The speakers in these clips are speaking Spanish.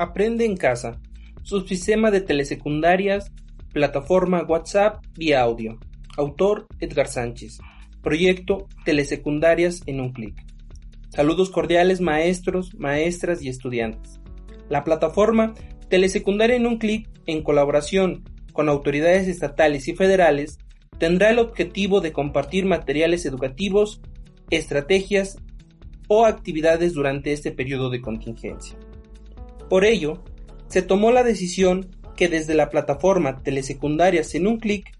Aprende en casa. Subsistema de telesecundarias, plataforma WhatsApp vía audio. Autor Edgar Sánchez. Proyecto Telesecundarias en un clic. Saludos cordiales maestros, maestras y estudiantes. La plataforma Telesecundaria en un clic, en colaboración con autoridades estatales y federales, tendrá el objetivo de compartir materiales educativos, estrategias o actividades durante este periodo de contingencia. Por ello, se tomó la decisión que desde la plataforma Telesecundarias en un clic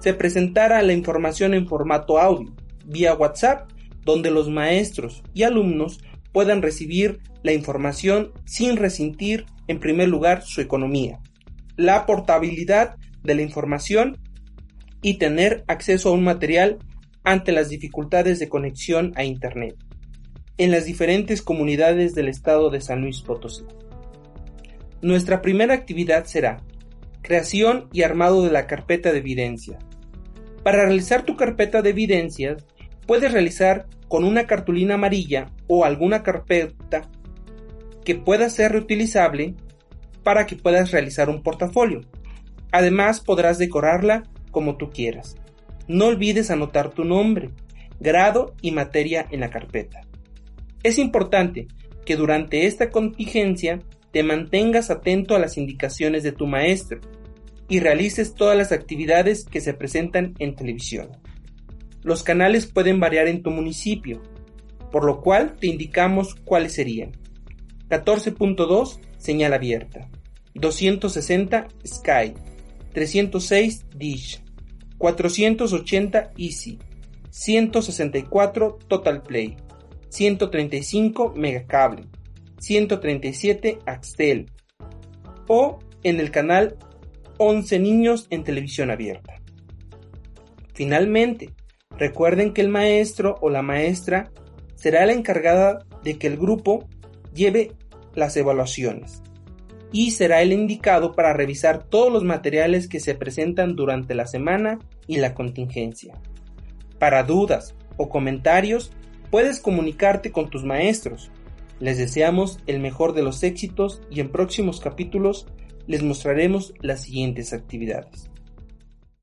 se presentara la información en formato audio, vía WhatsApp, donde los maestros y alumnos puedan recibir la información sin resentir, en primer lugar, su economía, la portabilidad de la información y tener acceso a un material ante las dificultades de conexión a Internet en las diferentes comunidades del estado de San Luis Potosí. Nuestra primera actividad será creación y armado de la carpeta de evidencia. Para realizar tu carpeta de evidencias, puedes realizar con una cartulina amarilla o alguna carpeta que pueda ser reutilizable para que puedas realizar un portafolio. Además podrás decorarla como tú quieras. No olvides anotar tu nombre, grado y materia en la carpeta. Es importante que durante esta contingencia te mantengas atento a las indicaciones de tu maestro y realices todas las actividades que se presentan en televisión. Los canales pueden variar en tu municipio, por lo cual te indicamos cuáles serían. 14.2 señal abierta, 260 Sky, 306 Dish, 480 Easy, 164 Total Play, 135 Megacable, 137 Axtel o en el canal 11 Niños en televisión abierta. Finalmente, recuerden que el maestro o la maestra será la encargada de que el grupo lleve las evaluaciones y será el indicado para revisar todos los materiales que se presentan durante la semana y la contingencia. Para dudas o comentarios, puedes comunicarte con tus maestros les deseamos el mejor de los éxitos y en próximos capítulos les mostraremos las siguientes actividades.